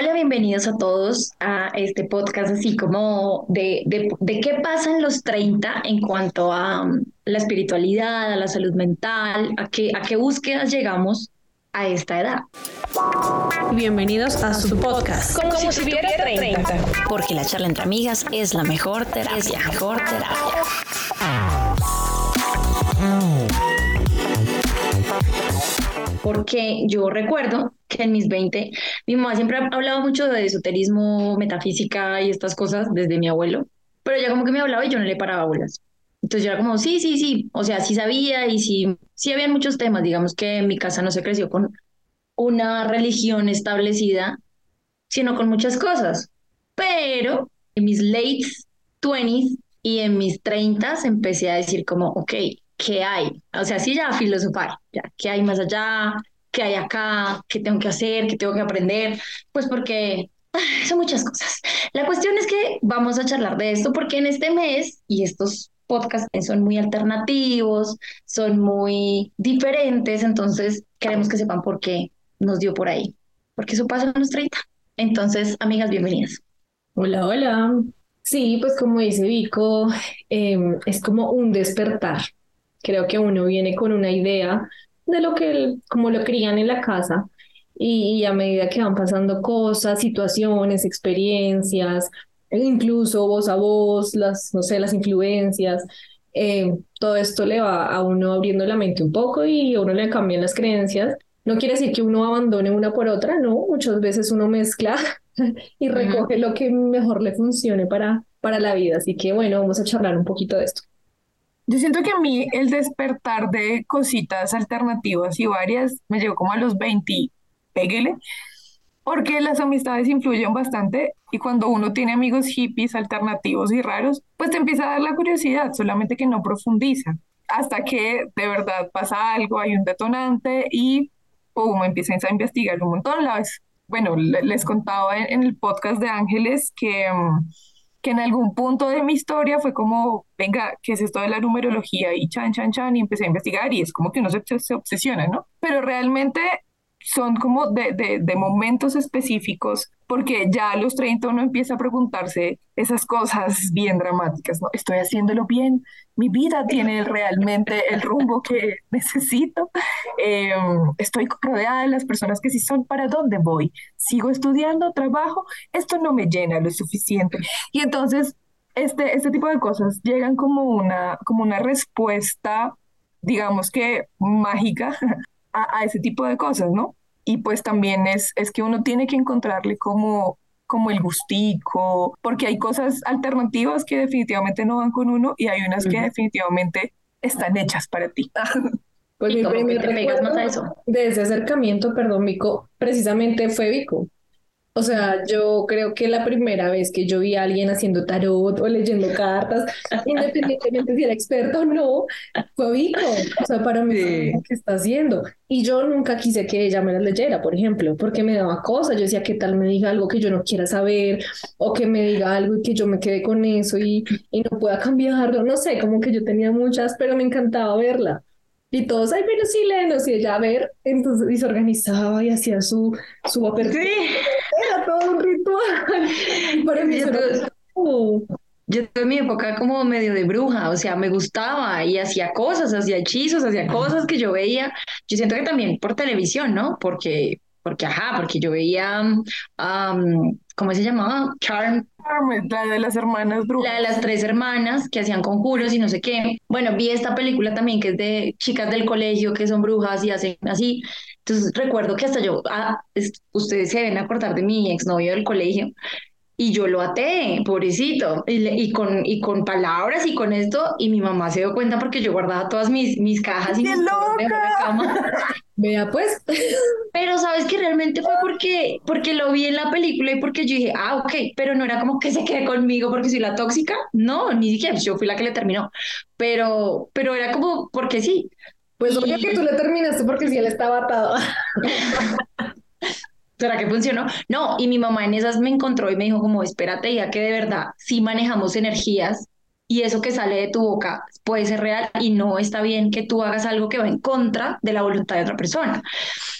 Hola, bienvenidos a todos a este podcast así como de, de, de qué pasa en los 30 en cuanto a um, la espiritualidad, a la salud mental, a qué, a qué búsquedas llegamos a esta edad. Bienvenidos a su podcast. Como, si tuviera 30. Porque la charla entre amigas es la mejor terapia. Es la mejor terapia. Porque yo recuerdo que en mis 20, mi mamá siempre ha hablado mucho de esoterismo, metafísica y estas cosas desde mi abuelo, pero ella como que me hablaba y yo no le paraba bolas. Entonces yo era como, sí, sí, sí, o sea, sí sabía y sí, sí habían muchos temas, digamos que en mi casa no se creció con una religión establecida, sino con muchas cosas. Pero en mis late 20s y en mis 30s empecé a decir como, ok, ¿qué hay? O sea, sí ya filosofar, ya, ¿qué hay más allá? ¿Qué hay acá? ¿Qué tengo que hacer? ¿Qué tengo que aprender? Pues porque son muchas cosas. La cuestión es que vamos a charlar de esto porque en este mes, y estos podcasts son muy alternativos, son muy diferentes, entonces queremos que sepan por qué nos dio por ahí, porque eso pasa en los 30. Entonces, amigas, bienvenidas. Hola, hola. Sí, pues como dice Vico, eh, es como un despertar. Creo que uno viene con una idea de lo que, como lo crían en la casa, y, y a medida que van pasando cosas, situaciones, experiencias, e incluso voz a voz, las, no sé, las influencias, eh, todo esto le va a uno abriendo la mente un poco y a uno le cambian las creencias. No quiere decir que uno abandone una por otra, no, muchas veces uno mezcla y recoge lo que mejor le funcione para, para la vida. Así que bueno, vamos a charlar un poquito de esto. Yo siento que a mí el despertar de cositas alternativas y varias me llegó como a los 20, pégale, porque las amistades influyen bastante y cuando uno tiene amigos hippies alternativos y raros, pues te empieza a dar la curiosidad, solamente que no profundiza, hasta que de verdad pasa algo, hay un detonante y pum, empiezas a investigar un montón. La vez, bueno, les contaba en, el podcast de Ángeles que... Um, que en algún punto de mi historia fue como, venga, ¿qué es esto de la numerología? Y chan, chan, chan, y empecé a investigar y es como que uno se, se obsesiona, ¿no? Pero realmente son como de, de, de, momentos específicos, porque ya a los 30 uno empieza a preguntarse esas cosas bien dramáticas, ¿no? ¿Estoy haciéndolo bien? ¿Mi vida tiene realmente el rumbo que necesito? Eh, ¿Estoy rodeada de las personas que sí son? ¿Para dónde voy? ¿Sigo estudiando? ¿Trabajo? Esto no me llena lo suficiente. Y entonces, este, este tipo de cosas llegan como una, como una respuesta, digamos que mágica a, ese tipo de cosas, ¿no? Y pues también es, es que uno tiene que encontrarle como, como el gustico, porque hay cosas alternativas que definitivamente no van con uno y hay unas que definitivamente están hechas para ti. Pues mi primer recuerdo de ese acercamiento, perdón, Vico, precisamente fue Vico. O sea, yo creo que la primera vez que yo vi a alguien haciendo tarot o leyendo cartas, independientemente si era experto o no, fue Vico. O sea, para mí, ¿qué está haciendo? Y yo nunca quise que ella me las leyera, por ejemplo, porque me daba cosas. Yo decía, ¿qué tal me diga algo que yo no quiera saber? O que me diga algo y que yo me quede con eso y, y no pueda cambiarlo. No sé, como que yo tenía muchas, pero me encantaba verla. Y todos, ay, pero sí, léenos, y ella a ver, entonces, y se organizaba y hacía su, su apertura. Sí. Era todo un ritual. Por eso yo, yo tuve mi época como medio de bruja, o sea, me gustaba y hacía cosas, hacía hechizos, hacía cosas que yo veía. Yo siento que también por televisión, ¿no? Porque, porque ajá, porque yo veía, um, ¿cómo se llamaba? Charm, la de las hermanas brujas. La de las tres hermanas que hacían conjuros y no sé qué. Bueno, vi esta película también que es de chicas del colegio que son brujas y hacen así. Entonces recuerdo que hasta yo, ah, ustedes se deben acordar de mi exnovio del colegio y yo lo até, pobrecito, y, y, con, y con palabras y con esto, y mi mamá se dio cuenta porque yo guardaba todas mis, mis cajas y ¡Qué mis loca! cama. Vea pues. Pero sabes que realmente fue porque, porque lo vi en la película y porque yo dije, ah, ok, pero no era como que se quede conmigo porque soy la tóxica, no, ni siquiera, yo fui la que le terminó, pero, pero era como porque sí. Pues y... que tú le terminaste porque si él estaba atado. ¿Será que funcionó? No, y mi mamá en esas me encontró y me dijo como, espérate ya que de verdad sí manejamos energías y eso que sale de tu boca puede ser real y no está bien que tú hagas algo que va en contra de la voluntad de otra persona.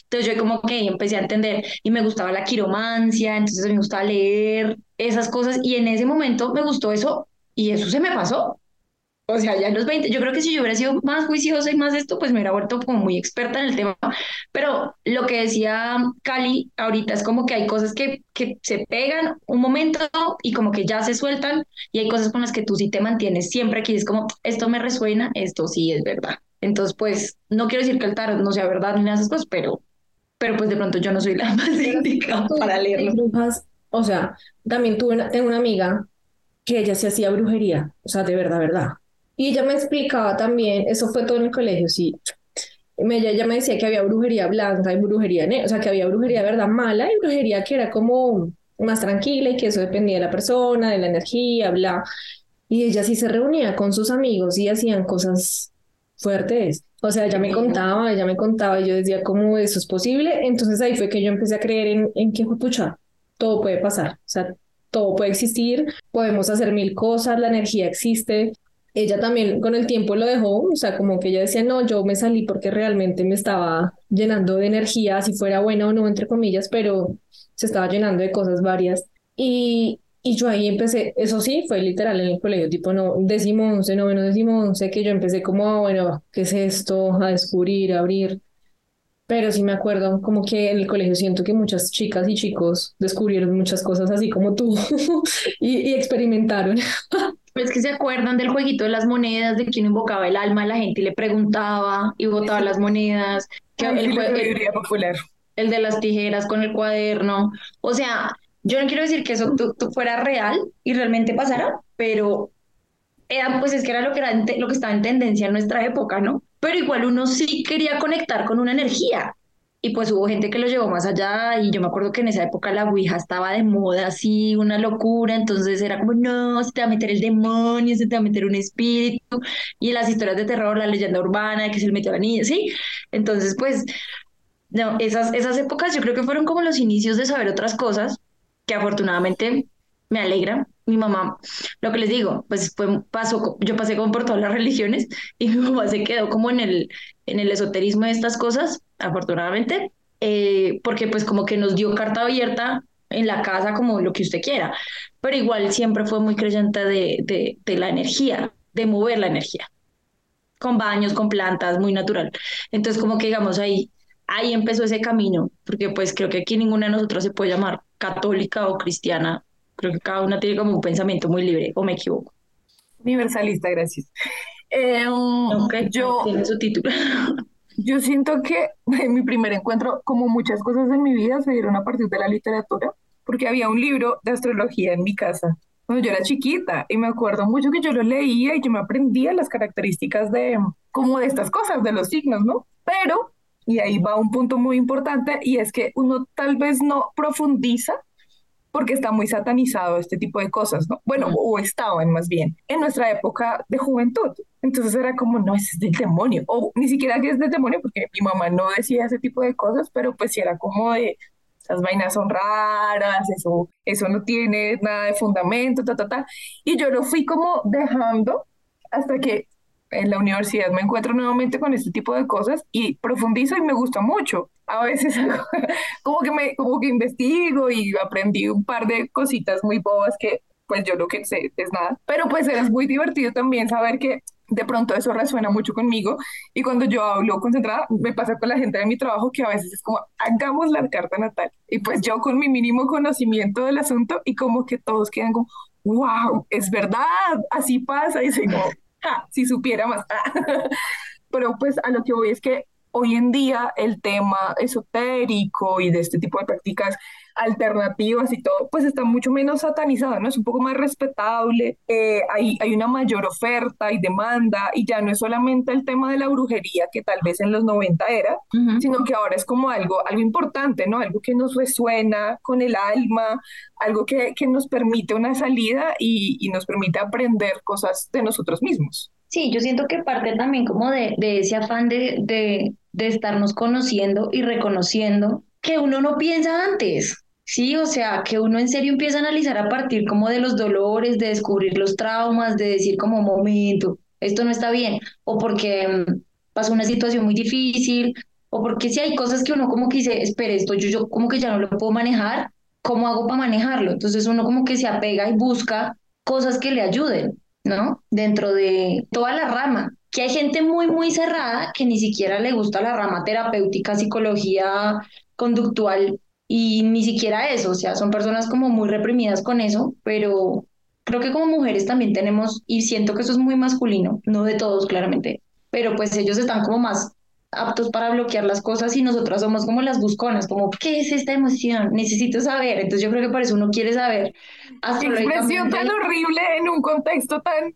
Entonces yo como que empecé a entender y me gustaba la quiromancia, entonces me gustaba leer esas cosas y en ese momento me gustó eso y eso se me pasó. O sea, ya en los 20, yo creo que si yo hubiera sido más juiciosa y más esto, pues me hubiera vuelto como muy experta en el tema. Pero lo que decía Cali ahorita es como que hay cosas que, que se pegan un momento y como que ya se sueltan y hay cosas con las que tú sí te mantienes siempre aquí. Es como, esto me resuena, esto sí es verdad. Entonces, pues, no quiero decir que el tarot no sea verdad ni nada de esas cosas, pero, pero pues de pronto yo no soy la más indicada para leerlo. O sea, también tuve tengo una amiga que ella se hacía brujería, o sea, de verdad, verdad y ella me explicaba también, eso fue todo en el colegio, sí. Ella, ella me decía que había brujería blanca y brujería negra, o sea, que había brujería verdad mala y brujería que era como más tranquila y que eso dependía de la persona, de la energía, bla. Y ella sí se reunía con sus amigos y hacían cosas fuertes. O sea, ella me contaba, ella me contaba y yo decía, ¿cómo eso es posible? Entonces ahí fue que yo empecé a creer en, en que, pucha, todo puede pasar. O sea, todo puede existir, podemos hacer mil cosas, la energía existe, ella también con el tiempo lo dejó, o sea, como que ella decía, no, yo me salí porque realmente me estaba llenando de energía, si fuera buena o no, entre comillas, pero se estaba llenando de cosas varias. Y, y yo ahí empecé, eso sí, fue literal en el colegio, tipo, no, décimo once, noveno, décimo once, que yo empecé como, ah, bueno, ¿qué es esto? A descubrir, a abrir. Pero sí me acuerdo, como que en el colegio siento que muchas chicas y chicos descubrieron muchas cosas así como tú y, y experimentaron. Es que se acuerdan del jueguito de las monedas, de que uno invocaba el alma a la gente y le preguntaba y botaba las monedas. Que el, el, popular. el de las tijeras con el cuaderno. O sea, yo no quiero decir que eso fuera real y realmente pasara, pero era, pues es que era lo que, era lo que estaba en tendencia en nuestra época, ¿no? Pero igual uno sí quería conectar con una energía y pues hubo gente que lo llevó más allá y yo me acuerdo que en esa época la Ouija estaba de moda así, una locura, entonces era como, no, se te va a meter el demonio, se te va a meter un espíritu y las historias de terror, la leyenda urbana de que se le metió a la niña, ¿sí? Entonces pues, no, esas, esas épocas yo creo que fueron como los inicios de saber otras cosas que afortunadamente me alegra. Mi mamá, lo que les digo, pues fue, pasó, yo pasé como por todas las religiones y mi mamá se quedó como en el, en el esoterismo de estas cosas afortunadamente, eh, porque pues como que nos dio carta abierta en la casa como lo que usted quiera, pero igual siempre fue muy creyente de, de, de la energía, de mover la energía, con baños, con plantas, muy natural. Entonces como que digamos ahí, ahí empezó ese camino, porque pues creo que aquí ninguna de nosotros se puede llamar católica o cristiana, creo que cada una tiene como un pensamiento muy libre, o me equivoco. Universalista, gracias. Eh, yo, tiene su título. Yo siento que en mi primer encuentro, como muchas cosas en mi vida, se dieron a partir de la literatura, porque había un libro de astrología en mi casa cuando yo era chiquita y me acuerdo mucho que yo lo leía y yo me aprendía las características de como de estas cosas, de los signos, ¿no? Pero, y ahí va un punto muy importante, y es que uno tal vez no profundiza porque está muy satanizado este tipo de cosas, ¿no? Bueno, o estaban más bien en nuestra época de juventud. Entonces era como, no, es del demonio, o ni siquiera que es del demonio, porque mi mamá no decía ese tipo de cosas, pero pues sí era como de, esas vainas son raras, eso, eso no tiene nada de fundamento, ta, ta, ta. Y yo lo fui como dejando hasta que en la universidad me encuentro nuevamente con este tipo de cosas y profundizo y me gusta mucho. A veces como que me como que investigo y aprendí un par de cositas muy bobas que pues yo lo que sé es nada, pero pues es muy divertido también saber que de pronto eso resuena mucho conmigo y cuando yo hablo concentrada me pasa con la gente de mi trabajo que a veces es como hagamos la carta natal y pues yo con mi mínimo conocimiento del asunto y como que todos quedan como wow, es verdad, así pasa y soy como si supiera más. Pero pues a lo que voy es que hoy en día el tema esotérico y de este tipo de prácticas alternativas y todo, pues está mucho menos satanizado, ¿no? Es un poco más respetable, eh, hay, hay una mayor oferta y demanda y ya no es solamente el tema de la brujería que tal vez en los 90 era, sino que ahora es como algo, algo importante, ¿no? Algo que nos resuena con el alma, algo que, que nos permite una salida y, y nos permite aprender cosas de nosotros mismos. Sí, yo siento que parte también como de, de ese afán de, de, de estarnos conociendo y reconociendo que uno no piensa antes. Sí, o sea, que uno en serio empieza a analizar a partir como de los dolores, de descubrir los traumas, de decir como momento, esto no está bien, o porque mm, pasó una situación muy difícil, o porque si hay cosas que uno como que dice, espere, esto yo, yo como que ya no lo puedo manejar, ¿cómo hago para manejarlo? Entonces uno como que se apega y busca cosas que le ayuden, ¿no? Dentro de toda la rama, que hay gente muy, muy cerrada que ni siquiera le gusta la rama terapéutica, psicología conductual y ni siquiera eso, o sea, son personas como muy reprimidas con eso, pero creo que como mujeres también tenemos, y siento que eso es muy masculino, no de todos claramente, pero pues ellos están como más aptos para bloquear las cosas y nosotras somos como las busconas, como, ¿qué es esta emoción? Necesito saber, entonces yo creo que por eso uno quiere saber. Qué expresión tan horrible en un contexto tan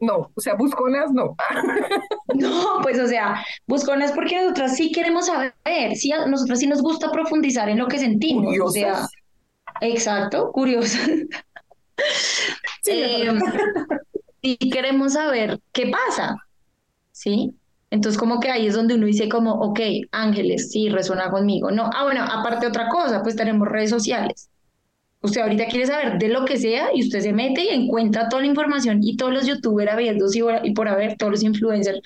no, o sea, busconas no. no, pues o sea, busconas porque nosotras sí queremos saber, sí, a nosotras sí nos gusta profundizar en lo que sentimos. O sea, exacto, curiosas. Sí, y queremos saber qué pasa, ¿sí? Entonces como que ahí es donde uno dice como, ok, ángeles, sí, resuena conmigo. No, ah, bueno, aparte otra cosa, pues tenemos redes sociales. Usted ahorita quiere saber de lo que sea y usted se mete y encuentra toda la información y todos los youtubers abiertos y por haber, todos los influencers,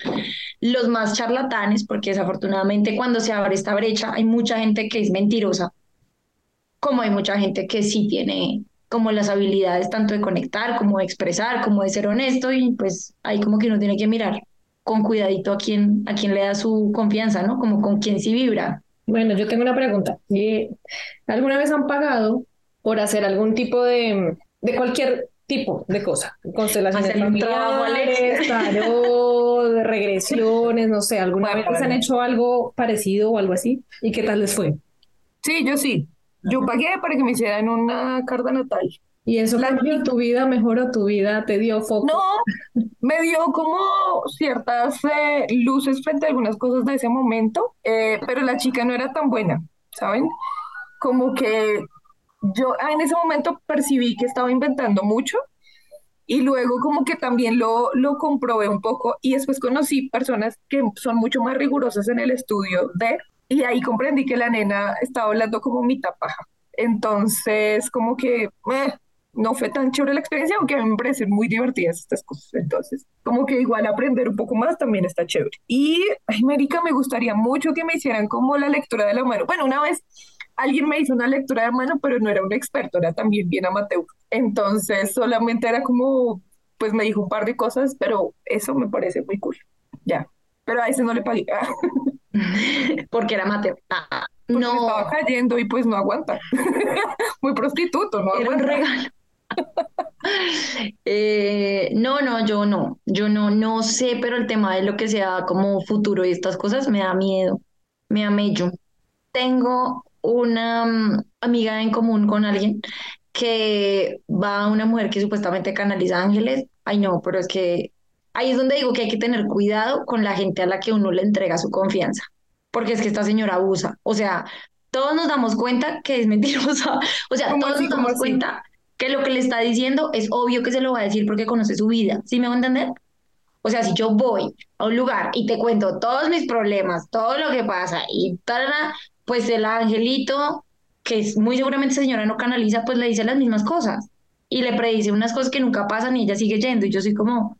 los más charlatanes, porque desafortunadamente cuando se abre esta brecha hay mucha gente que es mentirosa, como hay mucha gente que sí tiene como las habilidades tanto de conectar como de expresar, como de ser honesto y pues ahí como que uno tiene que mirar con cuidadito a quién, a quién le da su confianza, ¿no? Como con quién sí vibra. Bueno, yo tengo una pregunta. Eh, ¿Alguna vez han pagado por hacer algún tipo de, de cualquier tipo de cosa, constelaciones familiares, tarot, regresiones, no sé, ¿alguna vez han hecho algo parecido o algo así? ¿Y qué tal les fue? Sí, yo sí. Yo pagué para que me hicieran una carta natal. ¿Y eso cambió tu vida, mejoró tu vida, te dio foco? No, me dio como ciertas eh, luces frente a algunas cosas de ese momento, eh, pero la chica no era tan buena, ¿saben? Como que yo en ese momento percibí que estaba inventando mucho y luego como que también lo, lo comprobé un poco y después conocí personas que son mucho más rigurosas en el estudio de, y ahí comprendí que la nena estaba hablando como mitad paja. Entonces, como que eh, no fue tan chévere la experiencia, aunque a mí me parecen muy divertidas estas cosas. Entonces, como que igual aprender un poco más también está chévere. Y, ay, me gustaría mucho que me hicieran como la lectura de la mano. Bueno, una vez alguien me hizo una lectura de mano, pero no era un experto, era también bien amateur. Entonces solamente era como, pues me dijo un par de cosas, pero eso me parece muy cool. Ya, pero a ese no le pagué. Porque era amateur. Ah, no. Estaba cayendo y pues no aguanta. muy prostituto, no era un regalo. Eh, no, no, yo no, yo no, no sé, pero el tema de lo que sea como futuro y estas cosas me da miedo, me da mello. Tengo una mm, amiga en común con alguien que va a una mujer que supuestamente canaliza ángeles. Ay, no, pero es que ahí es donde digo que hay que tener cuidado con la gente a la que uno le entrega su confianza, porque es que esta señora abusa. O sea, todos nos damos cuenta que es mentirosa. O sea, todos nos damos cuenta que lo que le está diciendo es obvio que se lo va a decir porque conoce su vida. ¿Sí me va a entender? O sea, si yo voy a un lugar y te cuento todos mis problemas, todo lo que pasa y tal, pues el angelito, que es, muy seguramente señora no canaliza, pues le dice las mismas cosas y le predice unas cosas que nunca pasan y ella sigue yendo y yo soy como,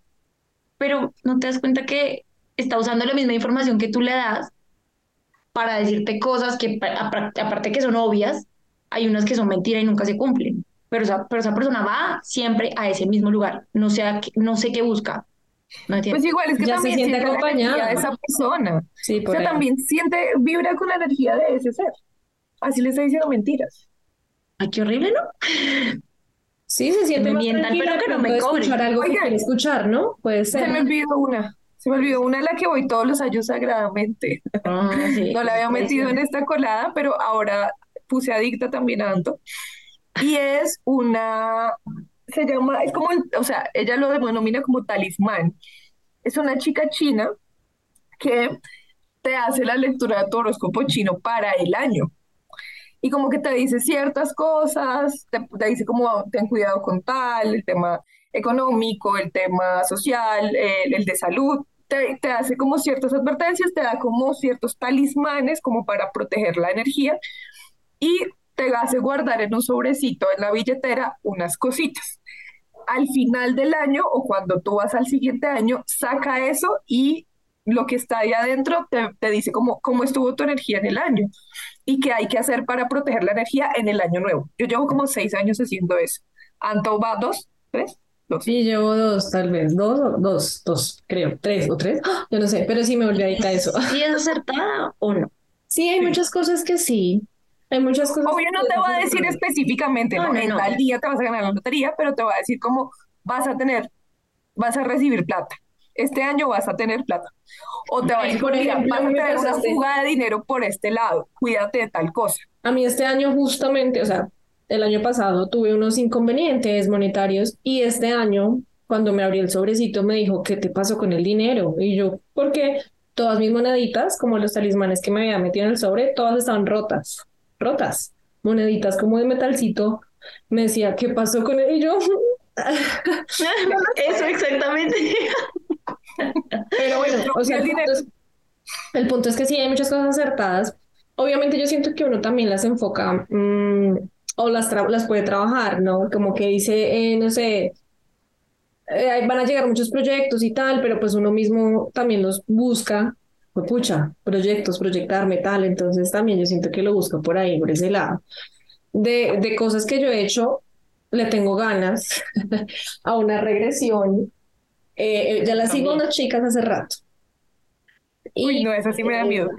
pero no te das cuenta que está usando la misma información que tú le das para decirte cosas que aparte que son obvias, hay unas que son mentiras y nunca se cumplen. Pero esa, pero esa persona va siempre a ese mismo lugar, no, sé, no sé qué busca, pues igual es que también siente, acompañada de esa persona. Sí, o sea, también siente, vibra con la energía de ese ser. Así le está diciendo mentiras. Ay, qué horrible, ¿no? Sí, se siente me mientan, pero que no me escuchar algo que quiere escuchar, ¿no? Puede ser. Se me olvidó una. Se me olvidó una a la que voy todos los años sagradamente. Ah, no la había metido en esta colada, pero ahora puse adicta también a Anto. Y es una se llama, es como, o sea, ella lo denomina como talismán. Es una chica china que te hace la lectura de tu horóscopo chino para el año. Y como que te dice ciertas cosas, te, dice como ten cuidado con tal, el tema económico, el tema social, el, de salud. Te, te, hace como ciertas advertencias, te da como ciertos talismanes como para proteger la energía. Y te hace guardar en un sobrecito en la billetera unas cositas. Al final del año o cuando tú vas al siguiente año, saca eso y lo que está ahí adentro te, te dice cómo, cómo estuvo tu energía en el año y qué hay que hacer para proteger la energía en el año nuevo. Yo llevo como seis años haciendo eso. ¿Anto va dos? ¿Tres? Dos. Sí, llevo dos, tal vez. Dos, dos, dos, creo. Tres o tres. ¡Ah! Yo no sé, pero sí me volví a eso. ¿Sí es acertada o no? Sí, hay muchas cosas que sí. Hay muchas cosas. Obvio, no te voy a decir específicamente, ¿no? En tal día te vas a ganar la lotería, pero te voy a decir cómo vas a tener, vas a recibir plata. Este año vas a tener plata. O te va a decir, por ejemplo, vas a tener una fuga de dinero por este lado. Cuídate de tal cosa. A mí este año justamente, o sea, el año pasado tuve unos inconvenientes monetarios y este año, cuando me abrí el sobrecito, me dijo, ¿qué te pasó con el dinero? Y yo, ¿por qué? Todas mis moneditas, como los talismanes que me había metido en el sobre, todas estaban rotas, rotas. Moneditas como de metalcito. Me decía, ¿qué pasó con él? Y yo... Eso exactamente. Pero bueno, o sea, el punto, es, el punto, es, que sí hay muchas cosas acertadas. Obviamente yo siento que uno también las enfoca mmm, o las, las puede trabajar, ¿no? Como que dice, eh, no sé, eh, van a llegar muchos proyectos y tal, pero pues uno mismo también los busca, pues pucha, proyectos, proyectarme tal, entonces también yo siento que lo busco por ahí, por ese lado. De, de cosas que yo he hecho, le tengo ganas a una regresión. Eh, ya la sigo a unas chicas hace rato. Uy, no, esa sí me da miedo.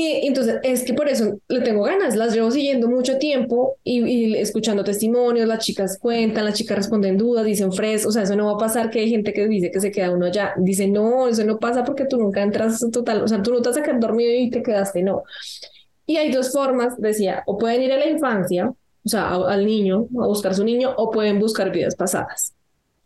Y entonces es que por eso le tengo ganas, las llevo siguiendo mucho tiempo y, escuchando testimonios, las chicas cuentan, las chicas responden dudas, dicen fresco, o sea, eso no va a pasar que hay gente que dice que se queda uno allá, dice no, eso no pasa porque tú nunca entras total, o sea, tú no te a quedar dormido y te quedaste, no. Y hay dos formas, decía, o pueden ir a la infancia, o sea, al niño, a buscar su niño, o pueden buscar vidas pasadas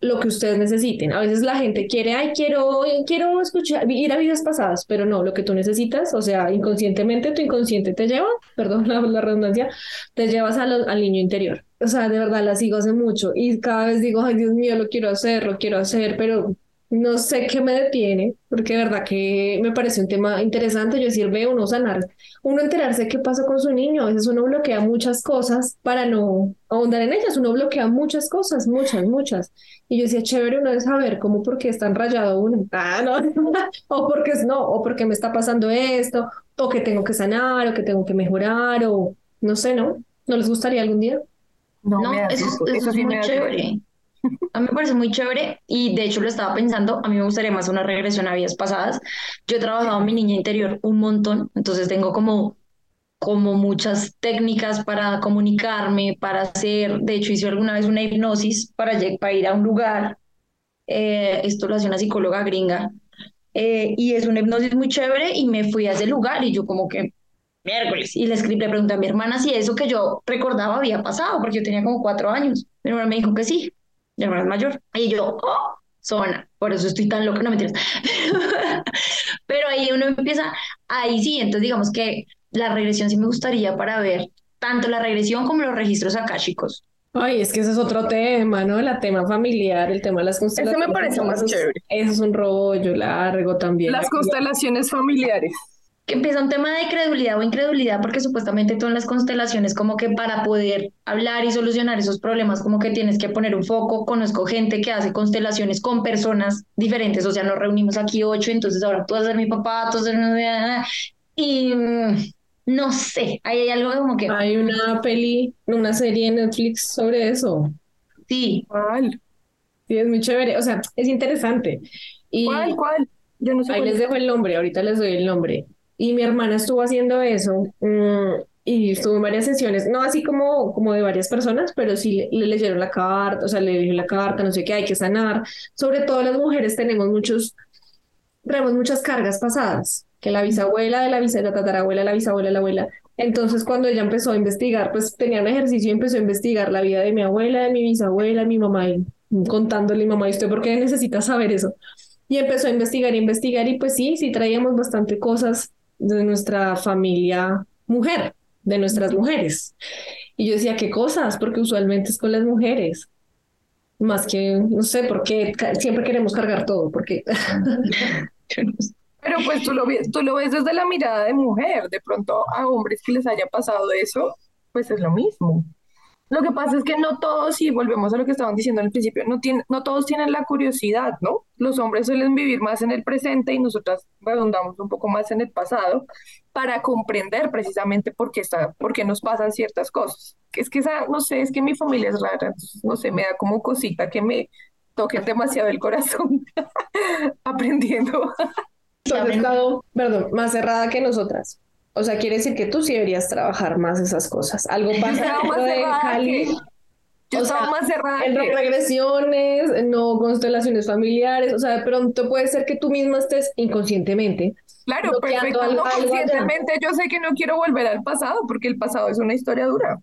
lo que ustedes necesiten. A veces la gente quiere, ay, quiero, quiero escuchar, ir a vidas pasadas, pero no, lo que tú necesitas, o sea, inconscientemente tu inconsciente te lleva, perdón la, redundancia, te llevas al niño interior. O sea, de verdad la sigo hace mucho y cada vez digo, ay, Dios mío, lo quiero hacer, lo quiero hacer, pero no sé qué me detiene, porque de verdad que me parece un tema interesante. Yo decir, veo uno sanar, uno enterarse qué pasa con su niño. A veces uno bloquea muchas cosas para no ahondar en ellas. Uno bloquea muchas cosas, muchas, muchas. Y yo decía, chévere uno de saber cómo, porque está rayado uno. Ah, no. o porque es no, o porque me está pasando esto, o que tengo que sanar, o que tengo que mejorar, o no sé, ¿no? ¿No les gustaría algún día? No, eso, eso, es muy chévere. A mí me parece muy chévere y de hecho lo estaba pensando, a mí me gustaría más una regresión a vidas pasadas. Yo he trabajado en mi niña interior un montón, entonces tengo como, como muchas técnicas para comunicarme, para hacer, de hecho hice alguna vez una hipnosis para, para ir a un lugar, eh, esto lo hace una psicóloga gringa, eh, y es una hipnosis muy chévere y me fui a ese lugar y yo como que miércoles y le escribí, le pregunté a mi hermana si eso que yo recordaba había pasado, porque yo tenía como cuatro años. Mi hermana me dijo que sí, mi hermana es mayor. Y yo, oh, zona, por eso estoy tan loca, no me entiendes. Pero ahí uno empieza, ahí sí, entonces digamos que la regresión sí me gustaría para ver tanto la regresión como los registros chicos Ay, es que ese es otro tema, ¿no? El tema familiar, el tema de las constelaciones. Eso me parece más chévere. Eso es un rollo largo también. Las constelaciones familiares que empieza un tema de credulidad o incredulidad, porque supuestamente tú en las constelaciones, como que para poder hablar y solucionar esos problemas, como que tienes que poner un foco. Conozco gente que hace constelaciones con personas diferentes, o sea, nos reunimos aquí ocho, entonces ahora tú vas a ser mi papá, tú vas a ser... Y mm, no sé, ahí hay algo como que... Hay una peli, una serie en Netflix sobre eso. Sí. ¿Cuál? Sí, es muy chévere, o sea, es interesante. Y ¿Cuál, cuál? Yo no sé. Ahí les dejo el nombre, ahorita les doy el nombre. Y mi hermana estuvo haciendo eso mm, y estuvo en varias sesiones, no así como, como de varias personas, pero sí le, leyeron la carta, o sea, le dijo la carta, no sé qué, hay que sanar. Sobre todo las mujeres tenemos muchos, tenemos muchas cargas pasadas, que la bisabuela de la bisabuela, la tatarabuela, la bisabuela, la abuela. Entonces, cuando ella empezó a investigar, pues tenía un ejercicio y empezó a investigar la vida de mi abuela, de mi bisabuela, de mi mamá, y contándole, mamá, ¿y usted por qué necesita saber eso? Y empezó a investigar, investigar, y pues sí, sí traíamos bastante cosas de nuestra familia mujer, de nuestras mujeres. Y yo decía, ¿qué cosas? Porque usualmente es con las mujeres. Más que, no sé, porque siempre queremos cargar todo, porque... Pero pues tú lo, ves, tú lo ves desde la mirada de mujer, de pronto a hombres que les haya pasado eso, pues es lo mismo. Lo que pasa es que no todos, y volvemos a lo que estaban diciendo al principio, no, tienen, no todos tienen la curiosidad, ¿no? Los hombres suelen vivir más en el presente y nosotras redundamos un poco más en el pasado para comprender precisamente por qué, está, por qué nos pasan ciertas cosas. Es que esa, no sé, es que mi familia es rara, no sé, me da como cosita que me toquen demasiado el corazón aprendiendo. estado, perdón, más cerrada que nosotras. O sea, quiere decir que tú sí deberías trabajar más esas cosas. Algo pasa de Cali. Yo estaba más cerrada. En regresiones, no constelaciones familiares. O sea, de pronto puede ser que tú misma estés inconscientemente. Claro, perfecto. No, conscientemente yo sé que no quiero volver al pasado porque el pasado es una historia dura.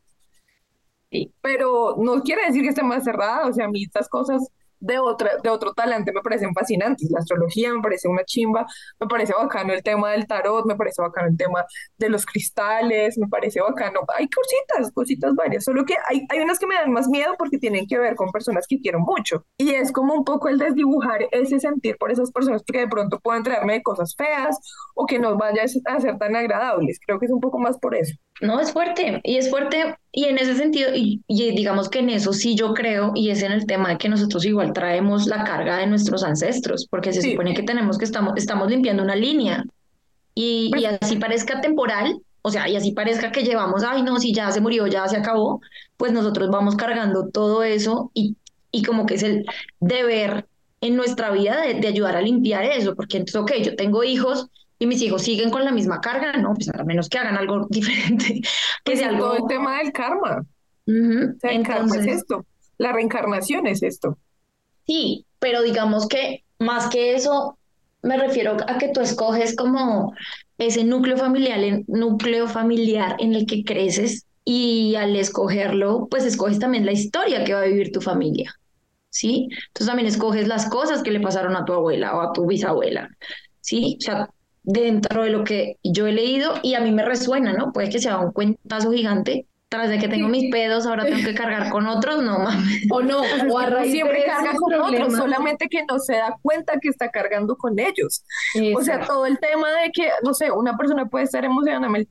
Sí. Pero no quiere decir que esté más cerrada. O sea, a mí estas cosas de, otra, de otro talante me parecen fascinantes. La astrología me parece una chimba, me parece bacano el tema del tarot, me parece bacano el tema de los cristales, me parece bacano. Hay cositas, cositas varias, solo que hay, hay unas que me dan más miedo porque tienen que ver con personas que quiero mucho. Y es como un poco el desdibujar ese sentir por esas personas porque de pronto pueden traerme cosas feas o que no vayan a ser tan agradables. Creo que es un poco más por eso. No, es fuerte, y es fuerte, y en ese sentido, y, digamos que en eso sí yo creo, y es en el tema de que nosotros igual traemos la carga de nuestros ancestros, porque se supone que tenemos que estamos, estamos limpiando una línea, y, y así parezca temporal, o sea, y así parezca que llevamos, ay, no, si ya se murió, ya se acabó, pues nosotros vamos cargando todo eso, y, y como que es el deber en nuestra vida de, de ayudar a limpiar eso, porque entonces, ok, yo tengo hijos, y mis hijos siguen con la misma carga, no, pues a menos que hagan algo diferente, que pues sea algo... Todo el tema del karma. el karma es esto, la reencarnación es esto. Sí, pero digamos que más que eso, me refiero a que tú escoges como ese núcleo familiar, núcleo familiar en el que creces y al escogerlo, pues escoges también la historia que va a vivir tu familia, ¿sí? Entonces también escoges las cosas que le pasaron a tu abuela o a tu bisabuela, ¿sí? O sea, dentro de lo que yo he leído y a mí me resuena, ¿no? Puede que sea un cuentazo gigante. Tras de que tengo mis pedos, ahora tengo que cargar con otros, no mames. O no, o a raíz siempre carga con otros, solamente que no se da cuenta que está cargando con ellos. O sea, todo el tema de que, no sé, una persona puede estar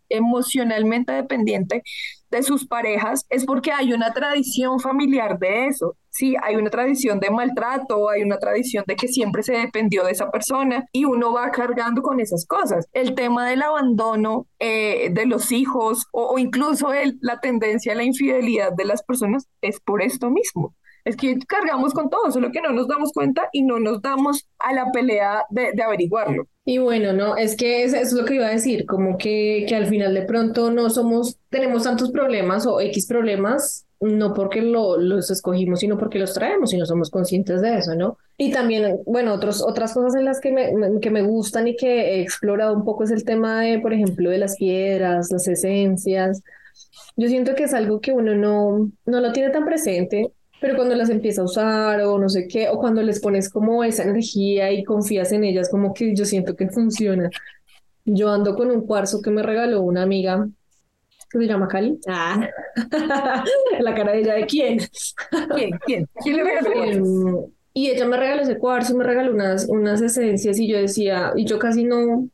emocionalmente dependiente de sus parejas es porque hay una tradición familiar de eso. Sí, hay una tradición de maltrato, hay una tradición de que siempre se dependió de esa persona y uno va cargando con esas cosas. El tema del abandono eh, de los hijos o, incluso la tendencia a la infidelidad de las personas es por esto mismo. Es que cargamos con todo, solo que no nos damos cuenta y no nos damos a la pelea de, de averiguarlo. Y bueno, no, es que eso es lo que iba a decir, como que, que al final de pronto no somos, tenemos tantos problemas o X problemas, no porque lo, los escogimos, sino porque los traemos y no somos conscientes de eso, ¿no? Y también, bueno, otros, otras cosas en las que me, que me gustan y que he explorado un poco es el tema de, por ejemplo, de las piedras, las esencias. Yo siento que es algo que uno no, no lo tiene tan presente pero cuando las empieza a usar o no sé qué, o cuando les pones como esa energía y confías en ellas, como que yo siento que funciona. Yo ando con un cuarzo que me regaló una amiga que se llama Cali. Ah, la cara de ella de quién. ¿Quién? ¿Quién? ¿Quién le regaló? Y ella me regaló ese cuarzo, me regaló unas, unas esencias y yo decía, y yo casi no,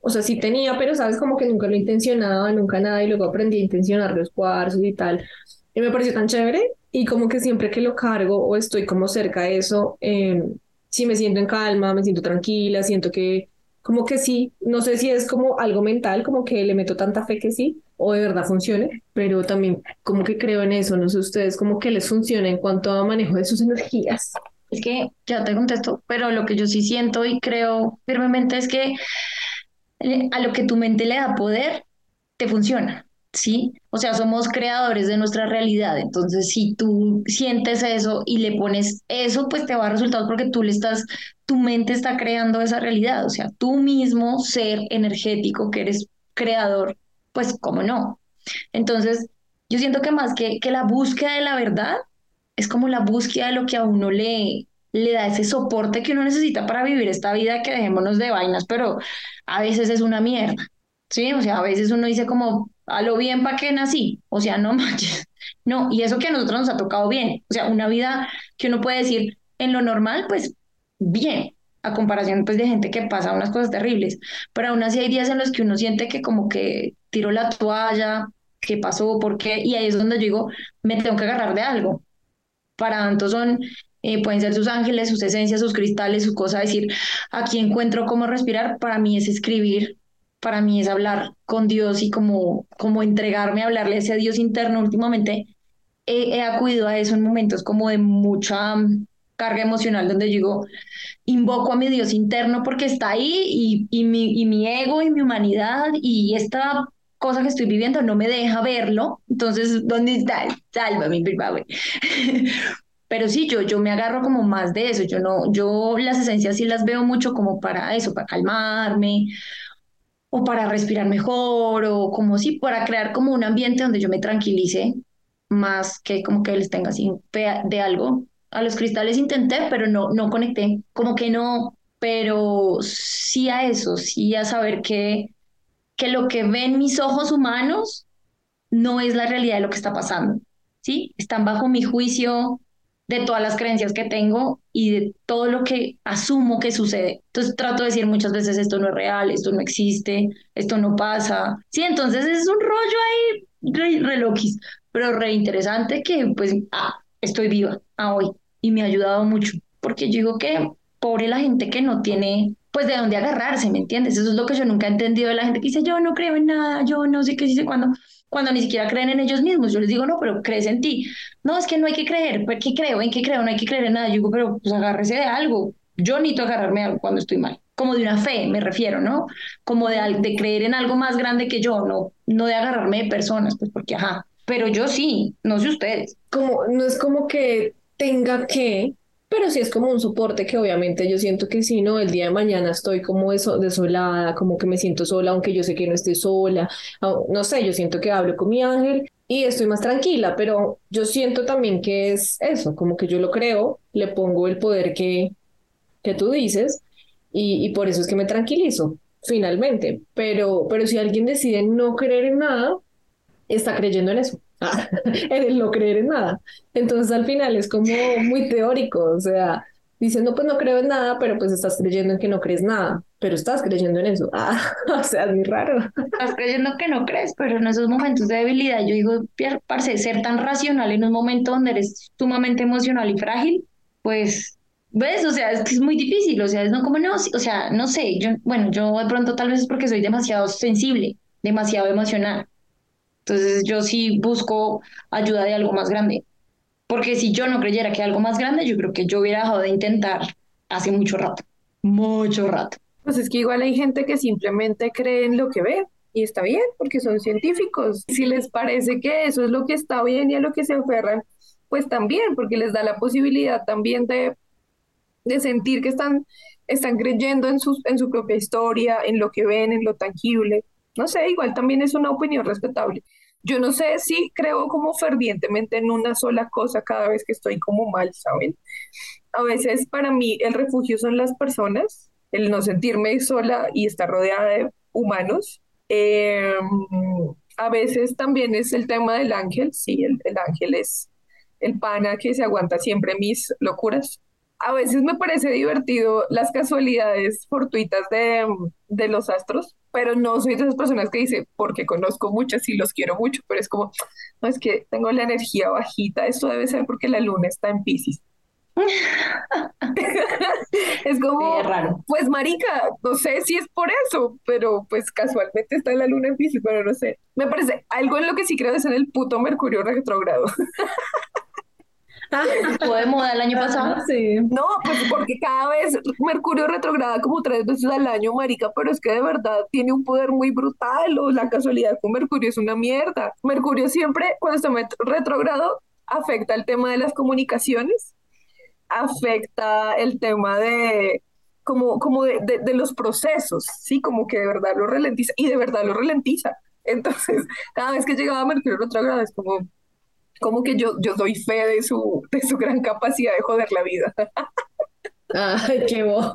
o sea, sí tenía, pero sabes, como que nunca lo intencionaba, nunca nada, y luego aprendí a intencionar los cuarzos y tal. Y me pareció tan chévere y como que siempre que lo cargo o estoy como cerca de eso, eh, sí me siento en calma, me siento tranquila, siento que como que sí, no sé si es como algo mental, como que le meto tanta fe que sí, o de verdad funcione, pero también como que creo en eso, no sé ustedes, como que les funciona en cuanto a manejo de sus energías. Es que ya te contesto, pero lo que yo sí siento y creo firmemente es que eh, a lo que tu mente le da poder, te funciona. ¿Sí? O sea, somos creadores de nuestra realidad. Entonces, si tú sientes eso y le pones eso, pues te va a resultar porque tú le estás, tu mente está creando esa realidad. O sea, tú mismo, ser energético, que eres creador, pues, ¿cómo no? Entonces, yo siento que más que, que la búsqueda de la verdad, es como la búsqueda de lo que a uno le, le da ese soporte que uno necesita para vivir esta vida que dejémonos de vainas, pero a veces es una mierda. Sí, o sea, a veces uno dice como, a lo bien para qué nací, o sea, no manches. No, y eso que a nosotros nos ha tocado bien, o sea, una vida que uno puede decir en lo normal, pues bien, a comparación pues de gente que pasa unas cosas terribles, pero aún así hay días en los que uno siente que como que tiró la toalla, qué pasó, por qué, y ahí es donde yo digo, me tengo que agarrar de algo. Para tanto son, eh, pueden ser sus ángeles, sus esencias, sus cristales, su cosa, decir, aquí encuentro cómo respirar, para mí es escribir, para mí es hablar con Dios y como, como entregarme a hablarle a ese Dios interno últimamente. He, acudido a eso en momentos como de mucha carga emocional donde digo, invoco a mi Dios interno porque está ahí y, y, mi, y mi ego y mi humanidad y esta cosa que estoy viviendo no me deja verlo. Entonces, ¿dónde está? Salva mi güey. Pero sí, yo, yo me agarro como más de eso. Yo no, yo las esencias sí las veo mucho como para eso, para calmarme o para respirar mejor o como si para crear como un ambiente donde yo me tranquilice más que como que les tenga así de algo a los cristales intenté, pero no, no conecté, como que no, pero sí a eso, sí a saber que, que lo que ven mis ojos humanos no es la realidad de lo que está pasando, ¿sí? Están bajo mi juicio de todas las creencias que tengo y de todo lo que asumo que sucede. Entonces trato de decir muchas veces esto no es real, esto no existe, esto no pasa. Sí, entonces es un rollo ahí re, re loquis, pero re interesante que pues, ah, estoy viva a hoy y me ha ayudado mucho, porque yo digo que pobre la gente que no tiene pues de dónde agarrarse, ¿me entiendes? Eso es lo que yo nunca he entendido de la gente que dice, yo no creo en nada, yo no sé qué dice cuando, cuando ni siquiera creen en ellos mismos. Yo les digo, no, pero crees en ti. No, es que no hay que creer, ¿por qué creo? ¿En qué creo? No hay que creer en nada. Yo digo, pero pues agárrese de algo. Yo necesito agarrarme algo cuando estoy mal. Como de una fe, me refiero, ¿no? Como de, de creer en algo más grande que yo, no, no de agarrarme de personas, pues porque, ajá. Pero yo sí, no sé ustedes. Como, no es como que tenga que, pero sí es como un soporte que obviamente yo siento que si no, el día de mañana estoy como desolada, como que me siento sola, aunque yo sé que no estoy sola, no sé, yo siento que hablo con mi ángel y estoy más tranquila, pero yo siento también que es eso, como que yo lo creo, le pongo el poder que, que tú dices y, y por eso es que me tranquilizo, finalmente, pero, pero si alguien decide no creer en nada, está creyendo en eso. en no creer en nada. Entonces al final es como muy teórico, o sea, diciendo pues no creo en nada, pero pues estás creyendo en que no crees nada, pero estás creyendo en eso. Ah, o sea, es muy raro. Estás creyendo que no crees, pero en esos momentos de debilidad, yo digo, parce, ser tan racional en un momento donde eres sumamente emocional y frágil, pues ¿Ves? O sea, es que es muy difícil, o sea, es no como no, o sea, no sé, yo, bueno, yo de pronto tal vez es porque soy demasiado sensible, demasiado emocional. Entonces yo sí busco ayuda de algo más grande. Porque si yo no creyera que algo más grande, yo creo que yo hubiera dejado de intentar hace mucho rato. Mucho rato. Pues es que igual hay gente que simplemente cree en lo que ve y está bien, porque son científicos. Si les parece que eso es lo que está bien y a lo que se aferran, pues también, porque les da la posibilidad también de, de sentir que están, están creyendo en, sus, en su propia historia, en lo que ven, en lo tangible. No sé, igual también es una opinión respetable. Yo no sé si creo como fervientemente en una sola cosa cada vez que estoy como mal, ¿saben? A veces para mí el refugio son las personas, el no sentirme sola y estar rodeada de humanos. Em, a veces también es el tema del ángel, sí, el, el ángel es el pana que se aguanta siempre mis locuras a veces me parece divertido las casualidades fortuitas de, de, los astros, pero no soy de esas personas que dice, porque conozco muchas y los quiero mucho, pero es como, no, es que tengo la energía bajita, esto debe ser porque la luna está en Pisces. es como, raro. pues marica, no sé si es por eso, pero pues casualmente está la luna en Pisces, pero no sé. Me parece, algo en lo que sí creo es en el puto Mercurio retrogrado. Estuvo de moda el año pasado. Sí. No, pues porque cada vez Mercurio retrograda como tres veces al año, marica, pero es que de verdad tiene un poder muy brutal, o la casualidad con Mercurio es una mierda. Mercurio siempre, cuando está retrogrado, afecta el tema de las comunicaciones, afecta el tema de como, como de, de, los procesos, ¿sí? Como que de verdad lo ralentiza, y de verdad lo ralentiza. Entonces, cada vez que llegaba Mercurio retrogrado es como, como que yo, yo doy fe de su, de su gran capacidad de joder la vida. Ay, qué bo.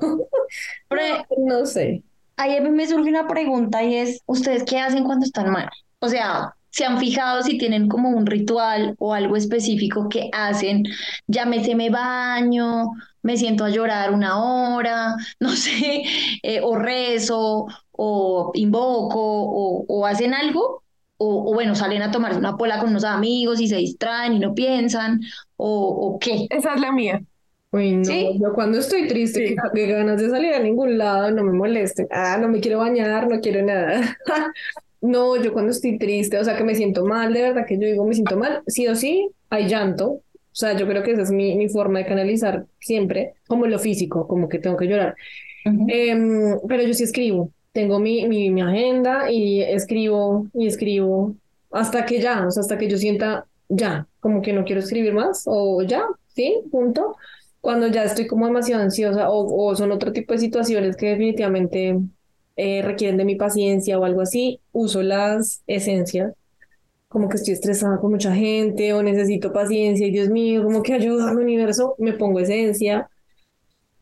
no, sé. Ahí me surge una pregunta y es, ¿ustedes qué hacen cuando están mal? O sea, ¿se han fijado si tienen como un ritual o algo específico que hacen? Llámese me baño, me siento a llorar una hora, no sé, eh, o rezo, o invoco, o, o hacen algo o, bueno, salen a tomarse una pola con unos amigos y se distraen y no piensan, o, o qué. Esa es la mía. Uy, no, yo cuando estoy triste, que, ganas de salir a ningún lado, no me moleste. Ah, no me quiero bañar, no quiero nada. no, yo cuando estoy triste, o sea, que me siento mal, de verdad que yo digo, me siento mal, sí o sí, hay llanto. O sea, yo creo que esa es mi, mi forma de canalizar siempre, como lo físico, como que tengo que llorar. Em, pero yo sí escribo, tengo mi, mi, mi agenda y escribo y escribo hasta que ya, o sea, hasta que yo sienta ya, como que no quiero escribir más o ya, sí, punto. Cuando ya estoy como demasiado ansiosa o, o son otro tipo de situaciones que definitivamente eh, requieren de mi paciencia o algo así, uso las esencias, como que estoy estresada con mucha gente o necesito paciencia y Dios mío, como que ayuda al universo, me pongo esencia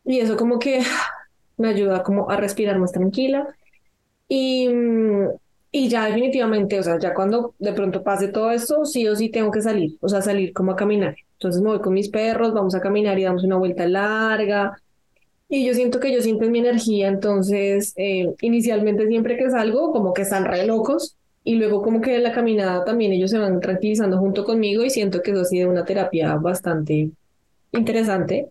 y eso como que me ayuda como a respirar más tranquila. Y, y ya definitivamente, o sea, ya cuando de pronto pase todo esto, sí o sí tengo que salir, o sea, salir como a caminar. Entonces me voy con mis perros, vamos a caminar y damos una vuelta larga. Y yo siento que yo siento mi energía, entonces eh, inicialmente siempre que salgo como que están re locos y luego como que en la caminada también ellos se van tranquilizando junto conmigo y siento que eso ha sido una terapia bastante interesante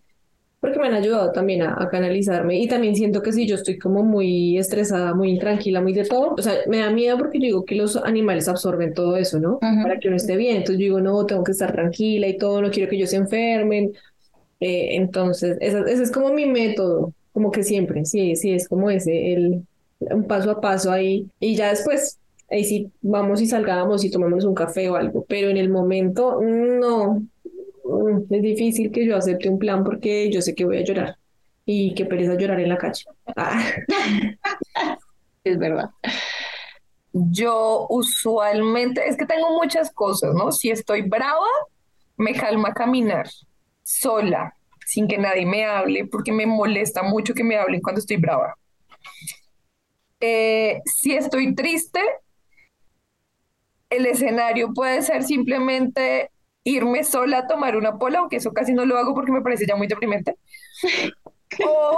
porque me han ayudado también a, canalizarme y también siento que si yo estoy como muy estresada, muy intranquila, muy de todo, o sea, me da miedo porque yo digo que los animales absorben todo eso, ¿no? Para que uno esté bien, entonces yo digo, no, tengo que estar tranquila y todo, no quiero que ellos se enfermen, eh, entonces ese, es como mi método, como que siempre, sí, sí, es como ese, el un paso a paso ahí. Y ya después ahí sí vamos y salgamos y tomamos un café o algo, pero en el momento no, es difícil que yo acepte un plan porque yo sé que voy a llorar y que pereza llorar en la calle. Ah. es verdad. Yo usualmente, es que tengo muchas cosas, ¿no? Si estoy brava, me calma caminar sola, sin que nadie me hable, porque me molesta mucho que me hablen cuando estoy brava. Eh, si estoy triste, el escenario puede ser simplemente irme sola a tomar una pola, aunque eso casi no lo hago porque me parece ya muy deprimente. o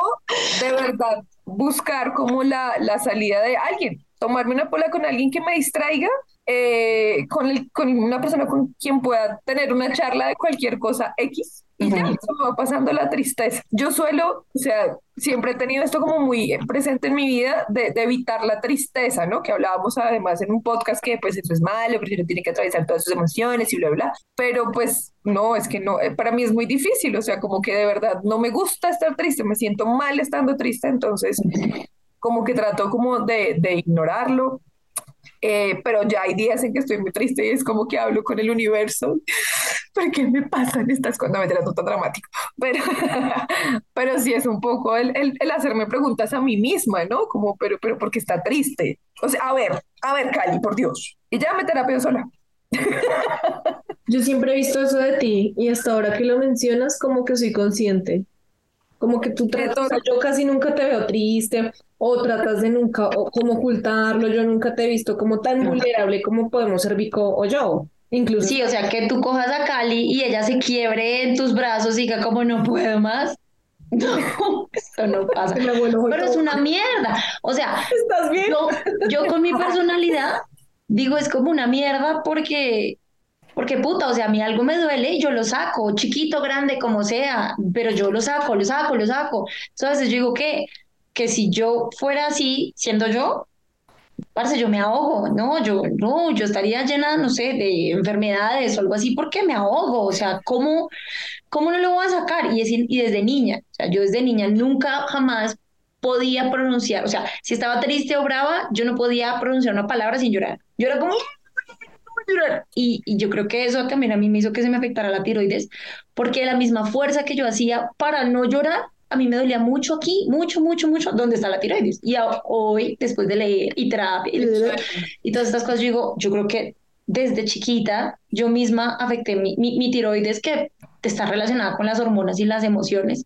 de verdad buscar como la, la salida de alguien, tomarme una pola con alguien que me distraiga, eh, con, el, con una persona con quien pueda tener una charla de cualquier cosa X y ya se va pasando la tristeza. Yo suelo, o sea, siempre he tenido esto como muy presente en mi vida de, evitar la tristeza, ¿no? Que hablábamos además en un podcast que pues eso es malo, porque uno tiene que atravesar todas sus emociones y bla, bla. Pero pues no, es que no, eh, para mí es muy difícil, o sea, como que de verdad no me gusta estar triste, me siento mal estando triste, entonces como que trato como de, de ignorarlo eh, pero ya hay días en que estoy muy triste y es como que hablo con el universo. ¿Por qué me pasan estas cosas? No me trato tan dramático, pero, pero sí es un poco el, el, hacerme preguntas a mí misma, ¿no? Como, pero, pero, ¿por qué está triste? O sea, a ver, a ver, Cali, por Dios. Y ya me terapio sola. Yo siempre he visto eso de ti y hasta ahora que lo mencionas como que soy consciente. Como que tú tratas, yo casi nunca te veo triste o tratas de nunca, o como ocultarlo, yo nunca te he visto como tan vulnerable como podemos ser Vico o yo. Incluso. Sí, o sea, que tú cojas a Cali y ella se quiebre en tus brazos y diga como no puedo más. No, eso no pasa. Pero es una mierda. O sea, ¿Estás bien? Yo, yo con mi personalidad digo es como una mierda porque porque puta, o sea, a mí algo me duele yo lo saco, chiquito, grande, como sea, pero yo lo saco, lo saco, lo saco. Entonces yo digo que, que si yo fuera así, siendo yo, parce, yo me ahogo, ¿no? Yo, no, yo estaría llena, no sé, de enfermedades o algo así, porque me ahogo, o sea, ¿cómo, cómo no lo voy a sacar? Y, es, y desde niña, o sea, yo desde niña nunca jamás podía pronunciar, o sea, si estaba triste o brava, yo no podía pronunciar una palabra sin llorar. Yo era como, y, y, yo creo que eso también a mí me hizo que se me afectara la tiroides, porque la misma fuerza que yo hacía para no llorar, a mí me dolía mucho aquí, mucho, mucho, mucho, ¿dónde está la tiroides? Y hoy, después de leer y terapia y, todas estas cosas, yo digo, yo creo que desde chiquita yo misma afecté mi, mi, mi tiroides que está relacionada con las hormonas y las emociones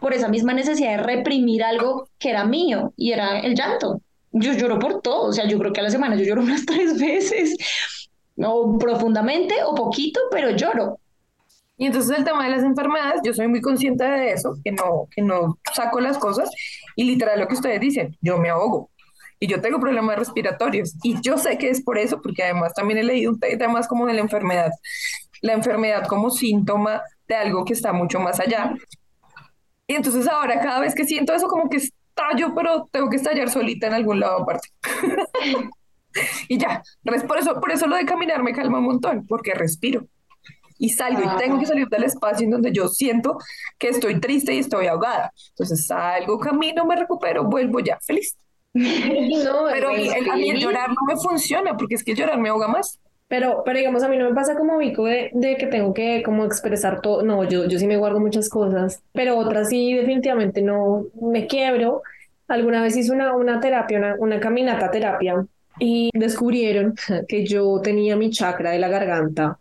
por esa misma necesidad de reprimir algo que era mío y era el llanto. Yo lloro por todo, o sea, yo creo que a la semana yo lloro unas tres veces o profundamente o poquito, pero lloro. Y entonces el tema de las enfermedades, yo soy muy consciente de eso, que no, que no saco las cosas y literal lo que ustedes dicen, yo me ahogo. y yo tengo problemas respiratorios y yo sé que es por eso, porque además también he leído un tema como de la enfermedad, la enfermedad como síntoma de algo que está mucho más allá. Y entonces ahora cada vez que siento eso como que estallo, pero tengo que estallar solita en algún lado aparte. y ya, por eso, por eso lo de caminar me calma un montón, porque respiro y salgo y tengo que ah. salir del espacio en donde yo siento que estoy triste y estoy ahogada. Entonces salgo, camino, me recupero, vuelvo ya feliz. No, pero el, a mí el llorar no me funciona porque es que llorar me ahoga más. Pero, pero digamos, a mí no me pasa como Vico de, de, que tengo que como expresar todo. No, yo, yo sí me guardo muchas cosas, pero otras sí definitivamente no me quiebro. Alguna vez hice una, una terapia, una, una caminata terapia y descubrieron que yo tenía mi chakra de la garganta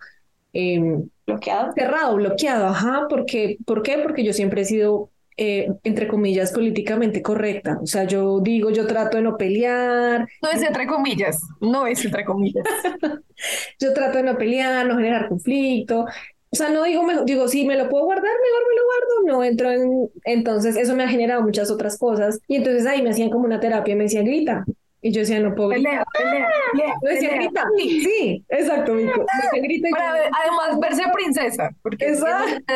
eh, bloqueado. Cerrado, bloqueado, ajá, porque, ¿por qué? Porque yo siempre he sido, eh, entre comillas, políticamente correcta. O sea, yo digo, yo trato de no pelear. No es entre comillas, no es entre comillas. yo trato de no pelear, no generar conflicto. O sea, no digo, digo, si me lo puedo guardar, mejor me lo guardo, no entro en... Entonces, eso me ha generado muchas otras cosas. Y entonces ahí me hacían como una terapia, me decían, grita, y yo decía, no puedo gritar. Pelea, pelea, no decía, grita. Sí, exacto, Mico. grita Para además verse princesa. Porque Exacto.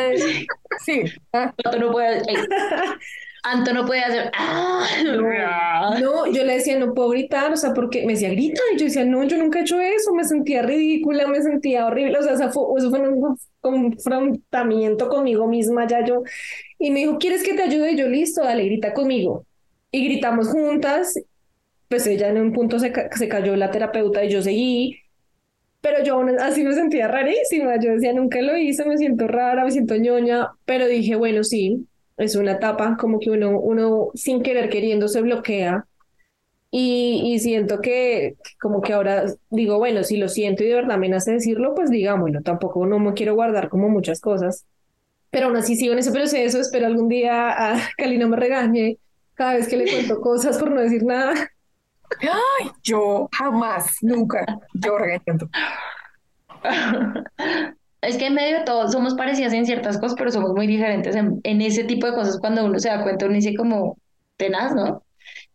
sí. Anto no puede, Anto no puede hacer. ¡Ah! No, yo le decía, no puedo gritar, o sea, porque me decía, grita. Y yo decía, no, yo nunca he hecho eso, me sentía ridícula, me sentía horrible. O sea, eso fue, eso fue un confrontamiento conmigo misma ya yo. Y me dijo, ¿quieres que te ayude? Y yo, listo, dale, grita conmigo. Y gritamos juntas pues ella en un punto se, se cayó la terapeuta y yo seguí, pero yo así me sentía rarísima, yo decía, nunca lo hice, me siento rara, me siento ñoña, pero dije, bueno, sí, es una etapa como que uno, uno sin querer queriendo se bloquea. Y, y siento que como que ahora digo, bueno, si lo siento y de verdad me nace decirlo, pues digámoslo, tampoco no me quiero guardar como muchas cosas, pero aún así sigo en ese proceso, espero algún día a Cali no me regañe cada vez que le cuento cosas por no decir nada. Ay, yo jamás, nunca, yo regañando. Es que en medio de todo somos parecidas en ciertas cosas, pero somos muy diferentes en, ese tipo de cosas. Cuando uno se da cuenta, uno dice como tenaz, ¿no?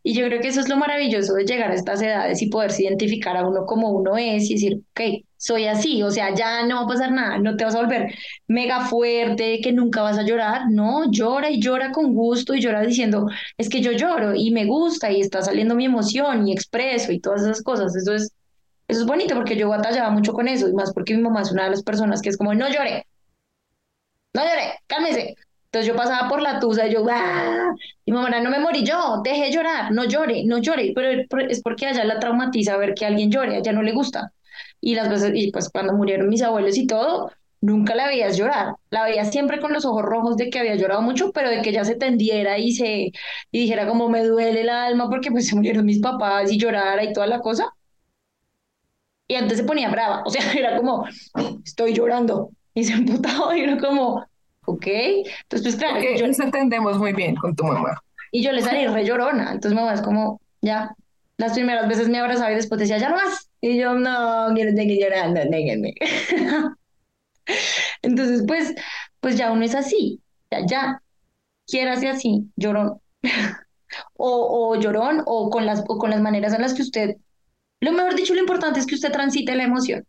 Y yo creo que eso es lo maravilloso de llegar a estas edades y poderse identificar a uno como uno es y decir, ok, soy así, o sea, ya no va a pasar nada, no te vas a volver mega fuerte, que nunca vas a llorar, no, llora y llora con gusto y llora diciendo, es que yo lloro y me gusta y está saliendo mi emoción y expreso y todas esas cosas, eso es, eso es bonito porque yo batallaba mucho con eso y más porque mi mamá es una de las personas que es como, no llore, no llore, cálmese, entonces yo pasaba por la tusa y yo, ¡ah! Y mamá, no me morí yo, dejé llorar, no llore, no llore, pero es porque allá la traumatiza ver que alguien llore, a ella no le gusta. Y las veces, y pues cuando murieron mis abuelos y todo, nunca la veías llorar, la veías siempre con los ojos rojos de que había llorado mucho, pero de que ella se tendiera y se y dijera como me duele el alma porque pues se murieron mis papás y llorara y toda la cosa. Y antes se ponía brava, o sea, era como, estoy llorando. Y se emputaba y era como, ¿ok? Entonces, pues claro. yo, nos entendemos muy bien con tu mamá. Y yo le salí re llorona, entonces mamá es como, ya, las primeras veces me abrazaba y después decía, ya no más. Y yo, no, quiero seguir llorando, déjenme. entonces, pues, pues ya uno es así, ya, ya, ser así, llorón. o, o llorón, o con, las, o con las maneras en las que usted, lo mejor dicho, lo importante es que usted transite la emoción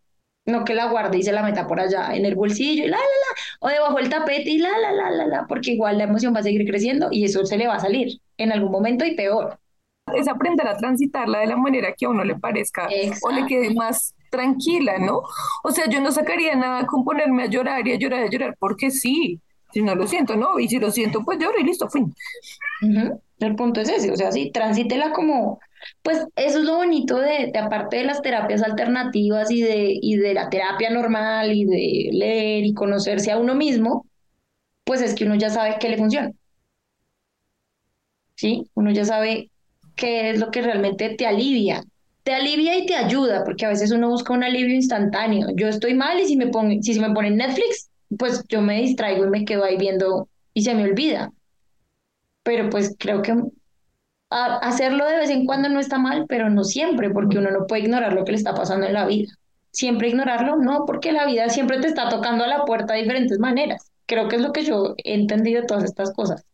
no que la guarde y se la meta por allá en el bolsillo y la, la, la, o debajo del tapete y la, la, la, la, la, porque igual la emoción va a seguir creciendo y eso se le va a salir en algún momento y peor. Es aprender a transitarla de la manera que a uno le parezca o le quede más tranquila, ¿no? O sea, yo no sacaría nada con ponerme a llorar y a llorar y a llorar, porque sí, si no lo siento, ¿no? Y si lo siento, pues lloro y listo, fin. El punto es ese, o sea, sí, transítela como, pues eso es lo bonito de, de, aparte de las terapias alternativas y de, y de la terapia normal y de leer y conocerse a uno mismo, pues es que uno ya sabe qué le funciona. ¿Sí? Uno ya sabe qué es lo que realmente te alivia. Te alivia y te ayuda, porque a veces uno busca un alivio instantáneo. Yo estoy mal y si me pone, si se me pone Netflix, pues yo me distraigo y me quedo ahí viendo y se me olvida. Pero pues creo que hacerlo de vez en cuando no está mal, pero no siempre, porque uno no puede ignorar lo que le está pasando en la vida. Siempre ignorarlo, no, porque la vida siempre te está tocando a la puerta de diferentes maneras. Creo que es lo que yo he entendido de todas estas cosas.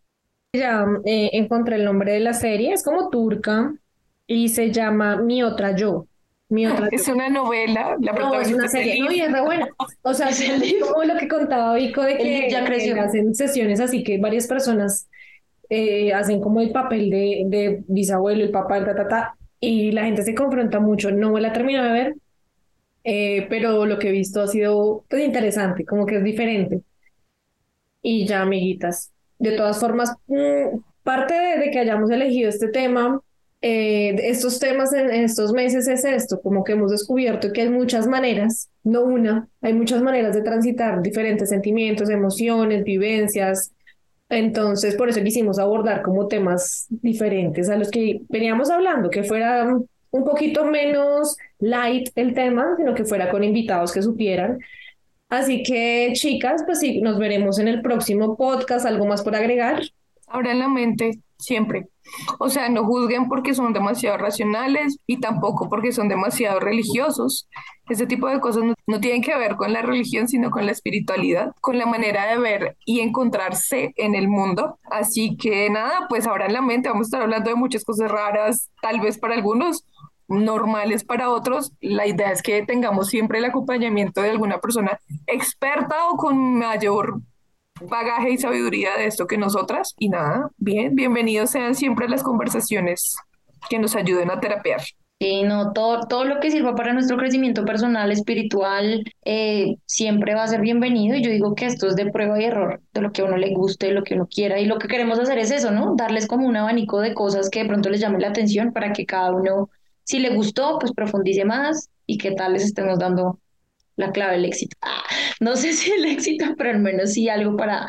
Ya eh, encontré el nombre de la serie, es como turca, y se llama Mi otra yo. Mi otra es una novela, la no, es una serie, no, y es re buena. O sea, es como lo que contaba Vico de que ya creció. hacen sesiones así que varias personas eh, hacen como el papel de, de bisabuelo, el papá, ta, ta, ta, y la gente se confronta mucho. No me la termino de ver, eh, pero lo que he visto ha sido pues, interesante, como que es diferente. Y ya, amiguitas, de todas formas, mm, parte de, que hayamos elegido este tema, eh, estos temas en, estos meses es esto, como que hemos descubierto que hay muchas maneras, no una, hay muchas maneras de transitar diferentes sentimientos, emociones, vivencias. Entonces, por eso quisimos abordar como temas diferentes a los que veníamos hablando, que fuera un poquito menos light el tema, sino que fuera con invitados que supieran. Así que, chicas, pues sí, nos veremos en el próximo podcast. ¿Algo más por agregar? Ahora en la mente, siempre. O sea, no juzguen porque son demasiado racionales y tampoco porque son demasiado religiosos. Ese tipo de cosas no, no, tienen que ver con la religión, sino con la espiritualidad, con la manera de ver y encontrarse en el mundo. Así que nada, pues ahora en la mente vamos a estar hablando de muchas cosas raras, tal vez para algunos, normales para otros, la idea es que tengamos siempre el acompañamiento de alguna persona experta o con mayor bagaje y sabiduría de esto que nosotras. Y nada, bien, bienvenidos sean siempre las conversaciones que nos ayuden a terapiar. Sí, no, todo, todo lo que sirva para nuestro crecimiento personal, espiritual, eh, siempre va a ser bienvenido. Y yo digo que esto es de prueba y error, de lo que a uno le guste, de lo que uno quiera. Y lo que queremos hacer es eso, ¿no? Darles como un abanico de cosas que de pronto les llame la atención para que cada uno si le gustó, pues profundice más y qué tal les estemos dando la clave del éxito. Ah, no sé si el éxito, pero al menos sí algo para,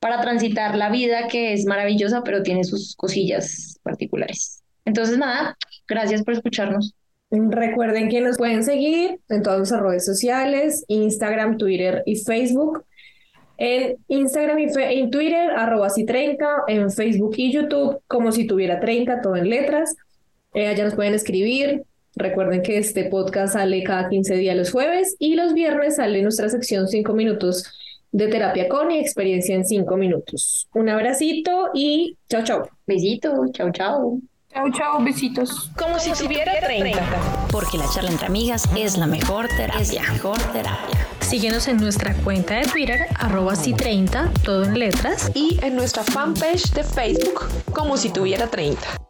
para transitar la vida que es maravillosa, pero tiene sus cosillas particulares. Entonces, nada, gracias por escucharnos. Recuerden que nos pueden seguir en todas nuestras redes sociales, Instagram, Twitter y Facebook. En Instagram y Twitter, arroba si 30, en Facebook y YouTube, como si tuviera 30, todo en letras. Eh, allá nos pueden escribir. Recuerden que este podcast sale cada 15 días los jueves y los viernes sale nuestra sección 5 minutos de terapia con y experiencia en 5 minutos. Un abracito y chao, chao. Besito, chao, chao. Chao, chao, besitos. Como si tuviera 30. Porque la charla entre amigas es la mejor terapia. mejor terapia. Síguenos en nuestra cuenta de Twitter, arroba si 30, todo en letras. Y en nuestra fanpage de Facebook, como si tuviera 30.